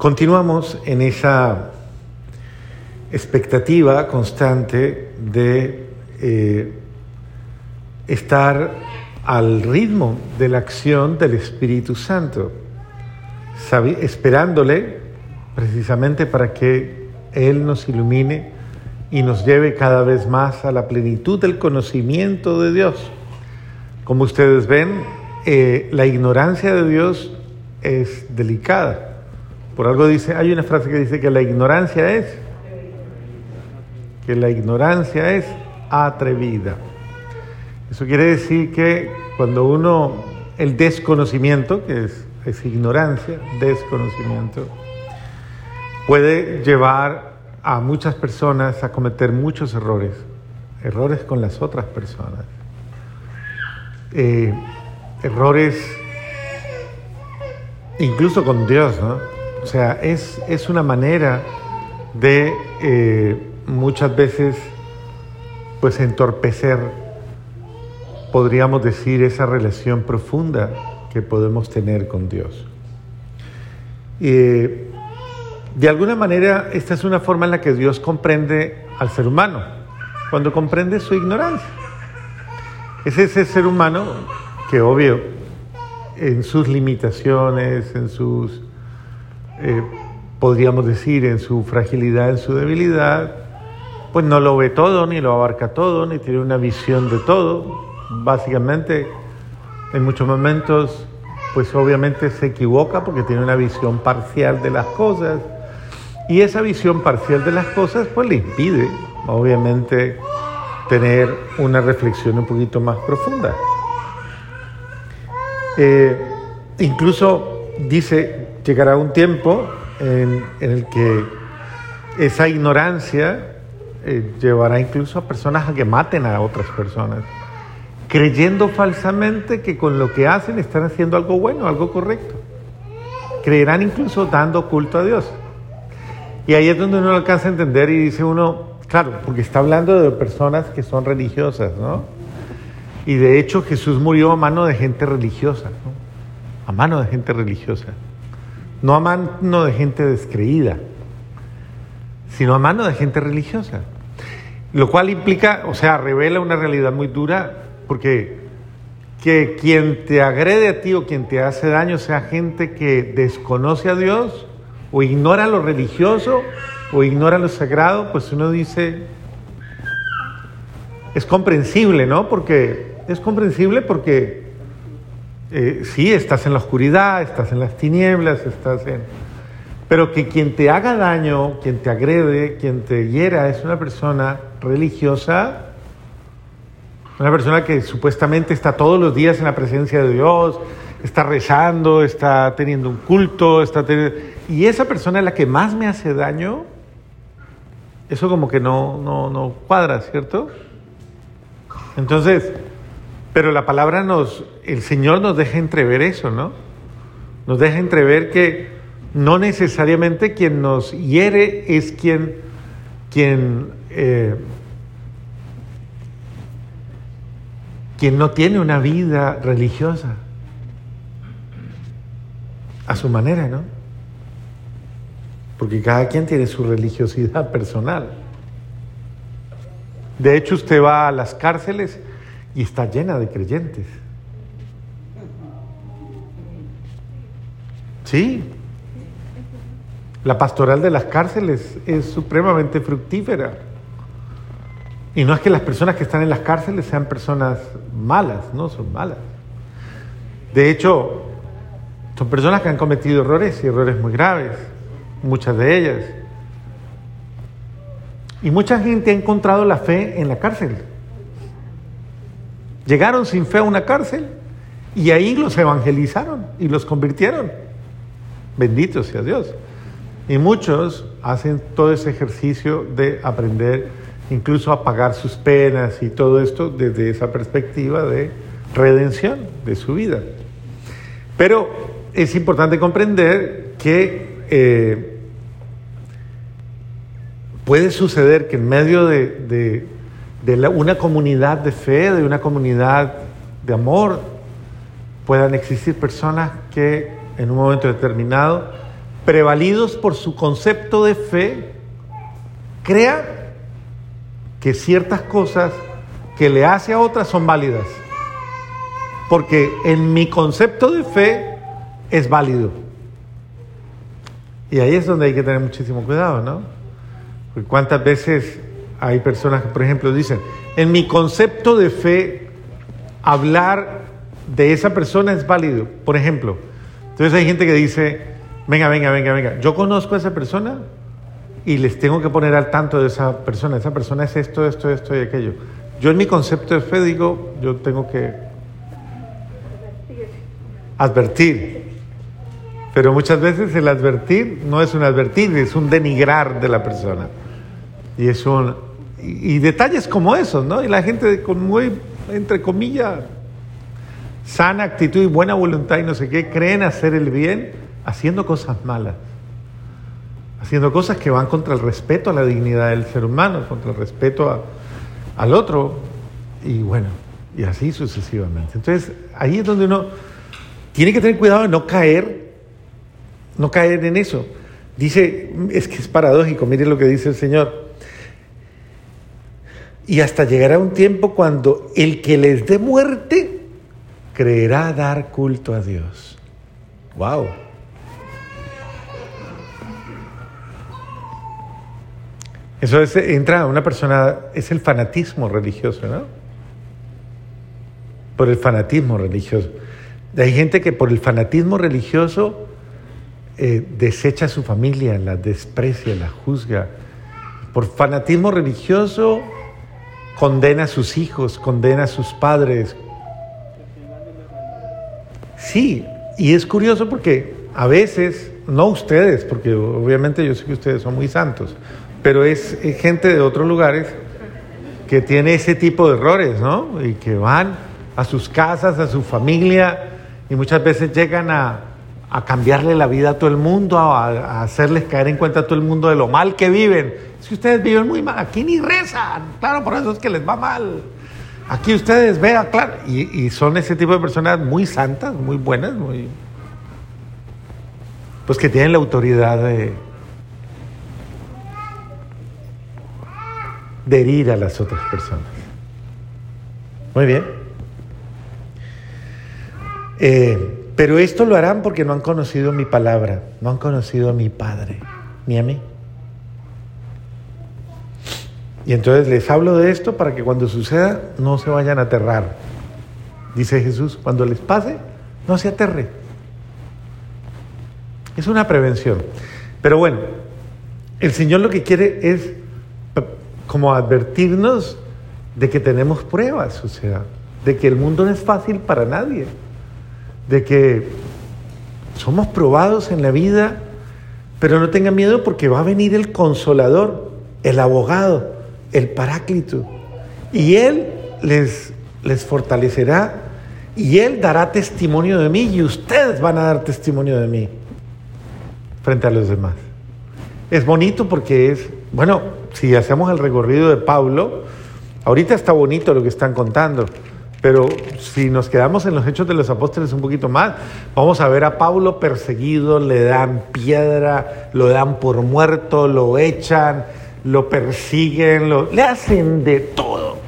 Continuamos en esa expectativa constante de eh, estar al ritmo de la acción del Espíritu Santo, esperándole precisamente para que Él nos ilumine y nos lleve cada vez más a la plenitud del conocimiento de Dios. Como ustedes ven, eh, la ignorancia de Dios es delicada. Por algo dice, hay una frase que dice que la ignorancia es, que la ignorancia es atrevida. Eso quiere decir que cuando uno, el desconocimiento, que es, es ignorancia, desconocimiento, puede llevar a muchas personas a cometer muchos errores, errores con las otras personas, eh, errores incluso con Dios, ¿no? O sea, es, es una manera de eh, muchas veces pues entorpecer, podríamos decir, esa relación profunda que podemos tener con Dios. Eh, de alguna manera, esta es una forma en la que Dios comprende al ser humano, cuando comprende su ignorancia. Es ese ser humano que, obvio, en sus limitaciones, en sus, eh, podríamos decir, en su fragilidad, en su debilidad, pues no lo ve todo, ni lo abarca todo, ni tiene una visión de todo. Básicamente, en muchos momentos, pues obviamente se equivoca porque tiene una visión parcial de las cosas y esa visión parcial de las cosas pues le impide, obviamente, tener una reflexión un poquito más profunda. Eh, incluso dice, llegará un tiempo en, el que esa ignorancia eh, llevará incluso a personas a que maten a otras personas, creyendo falsamente que con lo que hacen están haciendo algo bueno, algo correcto. Creerán incluso dando culto a Dios. Y ahí es donde uno alcanza a entender y dice uno, claro, porque está hablando de personas que son religiosas, ¿no? Y de hecho Jesús murió a mano de gente religiosa, ¿no? A mano de gente religiosa. No a mano de gente descreída, sino a mano de gente religiosa. Lo cual implica, o sea, revela una realidad muy dura, porque que quien te agrede a ti o quien te hace daño sea gente que desconoce a Dios o ignora lo religioso o ignora lo sagrado, pues uno dice, es comprensible, ¿no? Porque es comprensible porque eh, sí, estás en la oscuridad, estás en las tinieblas, estás en... Pero que quien te haga daño, quien te agrede, quien te hiera es una persona religiosa, una persona que supuestamente está todos los días en la presencia de Dios, está rezando, está teniendo un culto, está teniendo y esa persona es la que más me hace daño, eso como que no, no, no cuadra, ¿cierto? Entonces, pero la palabra nos, el Señor nos deja entrever eso, ¿no? Nos deja entrever que no necesariamente quien nos hiere es quien, quien, eh, quien no tiene una vida religiosa a su manera, ¿no? porque cada quien tiene su religiosidad personal. De hecho, usted va a las cárceles y está llena de creyentes. Sí. La pastoral de las cárceles es supremamente fructífera. Y no es que las personas que están en las cárceles sean personas malas, no, son malas. De hecho, son personas que han cometido errores y errores muy graves muchas de ellas. Y mucha gente ha encontrado la fe en la cárcel. Llegaron sin fe a una cárcel y ahí los evangelizaron y los convirtieron. Bendito sea Dios. Y muchos hacen todo ese ejercicio de aprender incluso a pagar sus penas y todo esto desde esa perspectiva de redención de su vida. Pero es importante comprender que eh, puede suceder que en medio de, una comunidad de fe, de una comunidad de amor, puedan existir personas que en un momento determinado prevalidos por su concepto de fe, crea que ciertas cosas que le hace a otras son válidas. Porque en mi concepto de fe es válido. Y ahí es donde hay que tener muchísimo cuidado, ¿no? Porque cuántas veces hay personas que, por ejemplo, dicen, en mi concepto de fe, hablar de esa persona es válido. Por ejemplo, entonces hay gente que dice, venga, venga, venga, venga, yo conozco a esa persona y les tengo que poner al tanto de esa persona. Esa persona es esto, esto, esto y aquello. Yo en mi concepto de fe digo, yo tengo que advertir. Pero muchas veces el advertir no es un advertir, es un denigrar de la persona. Y es un y, detalles como esos, ¿no? Y la gente con muy entre comillas sana actitud y buena voluntad y no sé qué creen hacer el bien haciendo cosas malas. Haciendo cosas que van contra el respeto a la dignidad del ser humano, contra el respeto al otro. Y bueno, y así sucesivamente. Entonces, ahí es donde uno tiene que tener cuidado de no caer, no caer en eso. Dice, es que es paradójico, mire lo que dice el Señor. Y hasta llegará un tiempo cuando el que les dé muerte creerá dar culto a Dios. ¡Wow! Eso es, entra una persona, es el fanatismo religioso, ¿no? Por el fanatismo religioso. Hay gente que por el fanatismo religioso eh, desecha a su familia, la desprecia, la juzga. Por fanatismo religioso condena a sus hijos, condena a sus padres. Sí, y es curioso porque a veces, no ustedes, porque obviamente yo sé que ustedes son muy santos, pero es gente de otros lugares que tiene ese tipo de errores, ¿no? Y que van a sus casas, a su familia, y muchas veces llegan a, cambiarle la vida a todo el mundo, a, hacerles caer en cuenta a todo el mundo de lo mal que viven. Si ustedes viven muy mal, aquí ni rezan, claro, por eso es que les va mal. Aquí ustedes vean, claro, y, y son ese tipo de personas muy santas, muy buenas, muy... Pues que tienen la autoridad de, de herir a las otras personas. Muy bien. Eh, pero esto lo harán porque no han conocido mi palabra, no han conocido a mi Padre, ni a mí. Y entonces les hablo de esto para que cuando suceda no se vayan a aterrar. Dice Jesús, cuando les pase, no se aterre. Es una prevención. Pero bueno, el Señor lo que quiere es como advertirnos de que tenemos pruebas, o sea, de que el mundo no es fácil para nadie de que somos probados en la vida, pero no tengan miedo porque va a venir el consolador, el abogado, el paráclito, y Él les, les fortalecerá y Él dará testimonio de mí y ustedes van a dar testimonio de mí frente a los demás. Es bonito porque es, bueno, si hacemos el recorrido de Pablo, ahorita está bonito lo que están contando, pero si nos quedamos en los hechos de los apóstoles un poquito más, vamos a ver a Pablo perseguido, le dan piedra, lo dan por muerto, lo echan, lo persiguen, lo, le hacen de todo.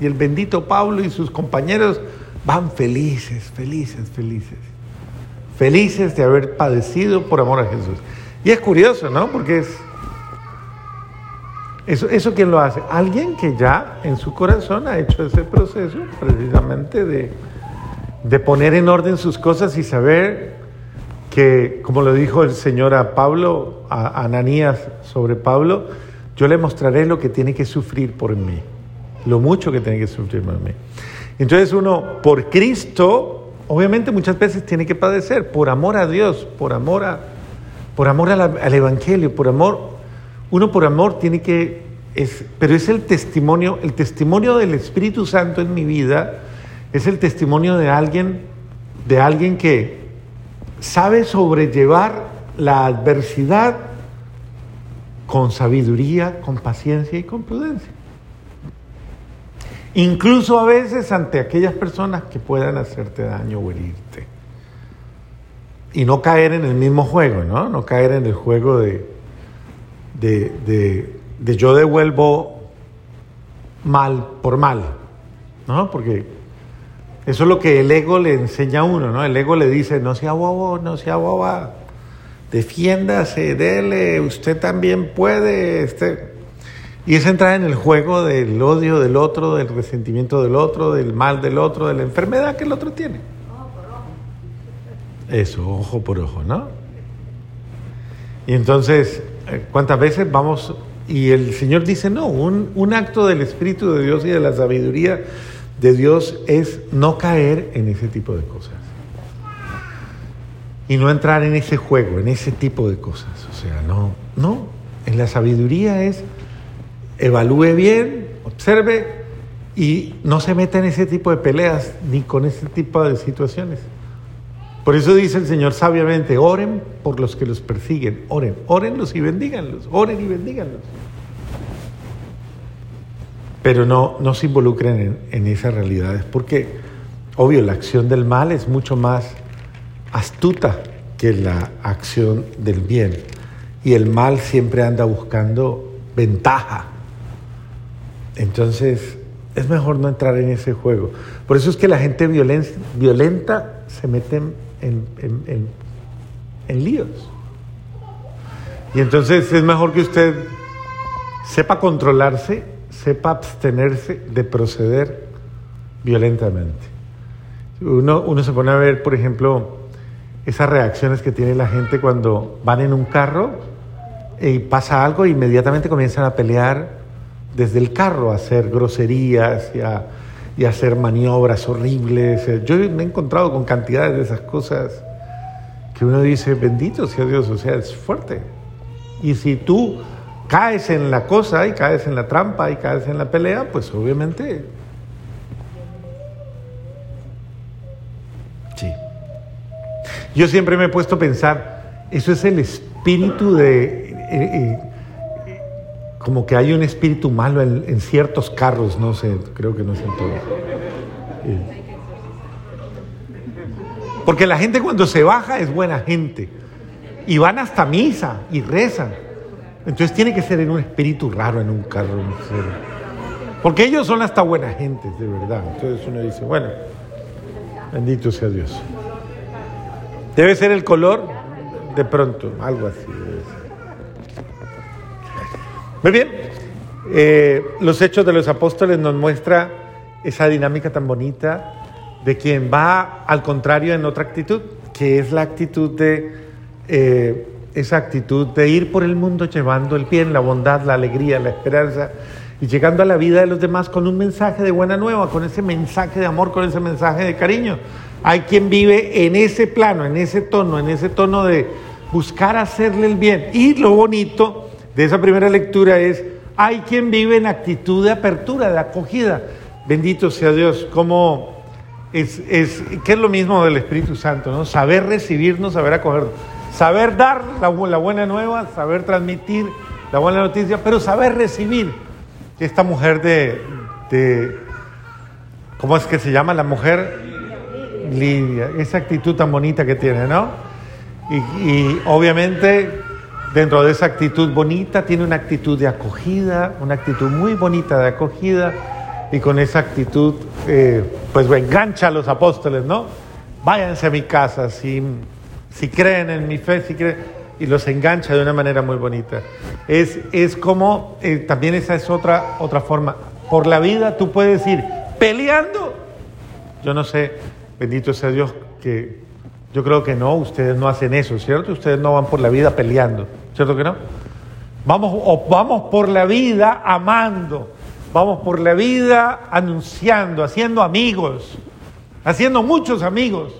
Y el bendito Pablo y sus compañeros van felices, felices, felices. Felices de haber padecido por amor a Jesús. Y es curioso, ¿no? Porque es eso, ¿Eso quién lo hace? Alguien que ya en su corazón ha hecho ese proceso precisamente de, de poner en orden sus cosas y saber que, como lo dijo el Señor a Pablo, a Ananías sobre Pablo, yo le mostraré lo que tiene que sufrir por mí, lo mucho que tiene que sufrir por mí. Entonces uno, por Cristo, obviamente muchas veces tiene que padecer, por amor a Dios, por amor, a, por amor al Evangelio, por amor uno por amor tiene que, es, pero es el testimonio, el testimonio del Espíritu Santo en mi vida, es el testimonio de alguien, de alguien que sabe sobrellevar la adversidad con sabiduría, con paciencia y con prudencia. Incluso a veces ante aquellas personas que puedan hacerte daño o herirte. y no caer en el mismo juego, ¿no? No caer en el juego de, de, de, yo devuelvo mal por mal, ¿no? Porque eso es lo que el ego le enseña a uno, ¿no? El ego le dice, no sea bobo, no sea boba, defiéndase, dele, usted también puede, este... Y es entrar en el juego del odio del otro, del resentimiento del otro, del mal del otro, de la enfermedad que el otro tiene. Eso, ojo por ojo, ¿no? Y entonces, ¿cuántas veces vamos? Y el Señor dice, no, un, un acto del Espíritu de Dios y de la sabiduría de Dios es no caer en ese tipo de cosas. Y no entrar en ese juego, en ese tipo de cosas. O sea, no, no. En la sabiduría es evalúe bien, observe y no se meta en ese tipo de peleas ni con ese tipo de situaciones. Por eso dice el Señor sabiamente, oren por los que los persiguen, oren, orenlos y bendíganlos, oren y bendíganlos. Pero no, no se involucren en, esas realidades, porque, obvio, la acción del mal es mucho más astuta que la acción del bien. Y el mal siempre anda buscando ventaja. Entonces, es mejor no entrar en ese juego. Por eso es que la gente violenta se mete en en, en, líos. Y entonces es mejor que usted sepa controlarse, sepa abstenerse de proceder violentamente. Uno, uno se pone a ver, por ejemplo, esas reacciones que tiene la gente cuando van en un carro y pasa algo e inmediatamente comienzan a pelear desde el carro, a hacer groserías y a y hacer maniobras horribles. Eh, yo me he encontrado con cantidades de esas cosas que uno dice, bendito sea Dios, o sea, es fuerte. Y si tú caes en la cosa y caes en la trampa y caes en la pelea, pues obviamente... Sí. Yo siempre me he puesto a pensar, eso es el espíritu de... Eh, eh, como que hay un espíritu malo en, ciertos carros, no sé, creo que no es en todos. Porque la gente cuando se baja es buena gente. Y van hasta misa y rezan. Entonces tiene que ser en un espíritu raro en un carro. Porque ellos son hasta buena gente, de verdad. Entonces uno dice, bueno, bendito sea Dios. Debe ser el color, de pronto, algo así. Muy bien, eh, los hechos de los apóstoles nos muestra esa dinámica tan bonita de quien va al contrario en otra actitud, que es la actitud de eh, esa actitud de ir por el mundo llevando el bien, la bondad, la alegría, la esperanza y llegando a la vida de los demás con un mensaje de buena nueva, con ese mensaje de amor, con ese mensaje de cariño. Hay quien vive en ese plano, en ese tono, en ese tono de buscar hacerle el bien. Y lo bonito de esa primera lectura es, hay quien vive en actitud de apertura, de acogida. Bendito sea Dios, como es, es, es lo mismo del Espíritu Santo, ¿no? Saber recibirnos, saber acogernos, saber dar la, buena nueva, saber transmitir la buena noticia, pero saber recibir. Esta mujer de, de ¿cómo es que se llama la mujer? Lidia, esa actitud tan bonita que tiene, ¿no? Y obviamente dentro de esa actitud bonita, tiene una actitud de acogida, una actitud muy bonita de acogida, y con esa actitud, eh, pues engancha a los apóstoles, ¿no? Váyanse a mi casa, si, si creen en mi fe, si creen, y los engancha de una manera muy bonita. Es, es como, eh, también esa es otra, otra forma. Por la vida tú puedes ir peleando. Yo no sé, bendito sea Dios, que yo creo que no, ustedes no hacen eso, ¿cierto? Ustedes no van por la vida peleando. ¿Cierto que no? Vamos, vamos por la vida amando, vamos por la vida anunciando, haciendo amigos, haciendo muchos amigos.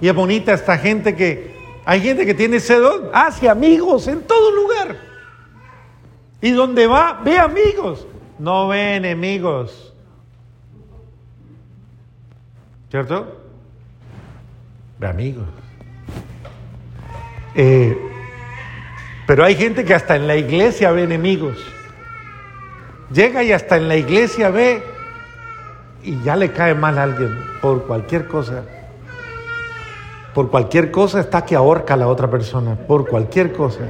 Y es bonita esta gente que, hay gente que tiene ese don, hace amigos en todo lugar. Y donde va, ve amigos, no ve enemigos. ¿Cierto? Ve amigos. Eh, pero hay gente que hasta en la iglesia ve enemigos. Llega y hasta en la iglesia ve y ya le cae mal a alguien por cualquier cosa. por cualquier cosa está que ahorca a la otra persona, por cualquier cosa.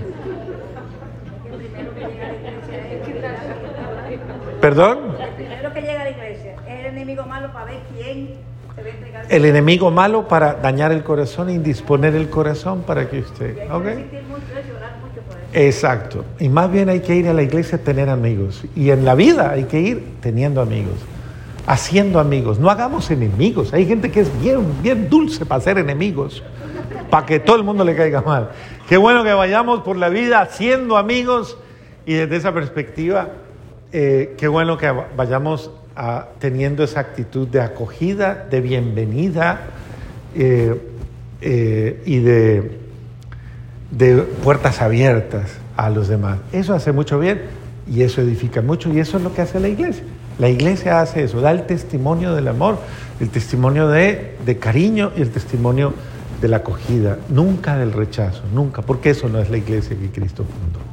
¿Perdón? El primero que llega a la iglesia es el enemigo malo para ver quién se va a entregar. El enemigo malo para dañar el corazón e indisponer el corazón para que usted... ¿ok? Exacto. Y más bien hay que ir a la iglesia a tener amigos. Y en la vida hay que ir teniendo amigos, haciendo amigos. No hagamos enemigos. Hay gente que es bien, bien dulce para hacer enemigos, para que todo el mundo le caiga mal. Qué bueno que vayamos por la vida haciendo amigos y desde esa perspectiva, eh, qué bueno que vayamos teniendo esa actitud de acogida, de bienvenida eh, eh, y de de puertas abiertas a los demás. Eso hace mucho bien y eso edifica mucho y eso es lo que hace la iglesia. La iglesia hace eso, da el testimonio del amor, el testimonio de, de cariño y el testimonio de la acogida, nunca del rechazo, nunca, porque eso no es la iglesia que Cristo fundó.